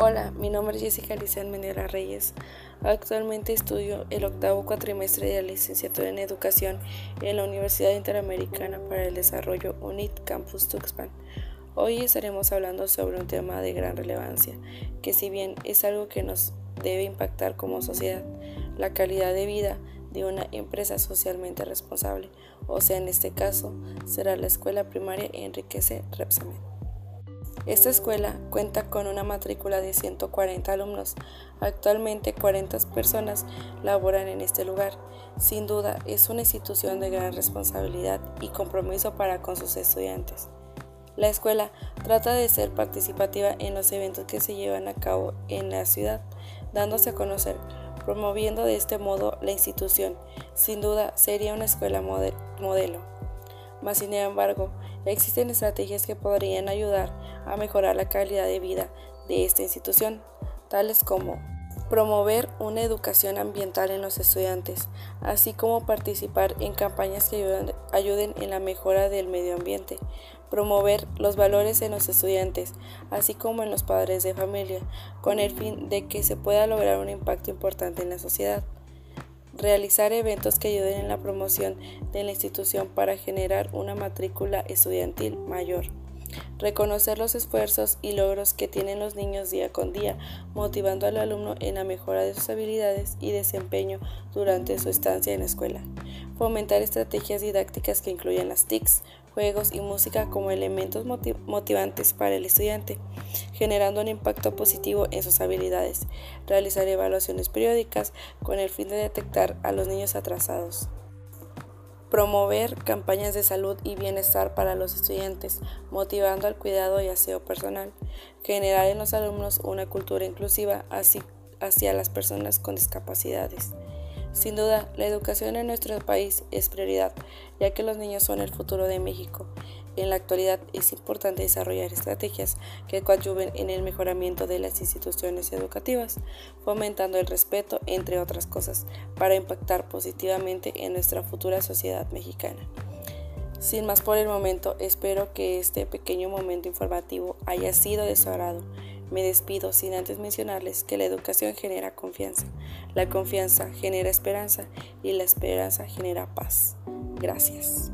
Hola, mi nombre es Jessica Licen Mendela Reyes. Actualmente estudio el octavo cuatrimestre de la licenciatura en Educación en la Universidad Interamericana para el Desarrollo UNIT Campus Tuxpan. Hoy estaremos hablando sobre un tema de gran relevancia, que si bien es algo que nos debe impactar como sociedad, la calidad de vida de una empresa socialmente responsable, o sea, en este caso, será la escuela primaria Enriquece Repsamen. Esta escuela cuenta con una matrícula de 140 alumnos. Actualmente 40 personas laboran en este lugar. Sin duda, es una institución de gran responsabilidad y compromiso para con sus estudiantes. La escuela trata de ser participativa en los eventos que se llevan a cabo en la ciudad, dándose a conocer, promoviendo de este modo la institución. Sin duda, sería una escuela modelo. Mas, sin embargo, existen estrategias que podrían ayudar a mejorar la calidad de vida de esta institución, tales como promover una educación ambiental en los estudiantes, así como participar en campañas que ayuden, en la mejora del medio ambiente, promover los valores en los estudiantes, así como en los padres de familia, con el fin de que se pueda lograr un impacto importante en la sociedad realizar eventos que ayuden en la promoción de la institución para generar una matrícula estudiantil mayor. Reconocer los esfuerzos y logros que tienen los niños día con día, motivando al alumno en la mejora de sus habilidades y desempeño durante su estancia en la escuela. Fomentar estrategias didácticas que incluyan las TICs, juegos y música como elementos motivantes para el estudiante, generando un impacto positivo en sus habilidades. Realizar evaluaciones periódicas con el fin de detectar a los niños atrasados. Promover campañas de salud y bienestar para los estudiantes, motivando al cuidado y aseo personal. Generar en los alumnos una cultura inclusiva hacia las personas con discapacidades. Sin duda, la educación en nuestro país es prioridad, ya que los niños son el futuro de México. En la actualidad es importante desarrollar estrategias que coadyuven en el mejoramiento de las instituciones educativas, fomentando el respeto, entre otras cosas, para impactar positivamente en nuestra futura sociedad mexicana. Sin más por el momento, espero que este pequeño momento informativo haya sido de. Me despido sin antes mencionarles que la educación genera confianza, la confianza genera esperanza y la esperanza genera paz. Gracias.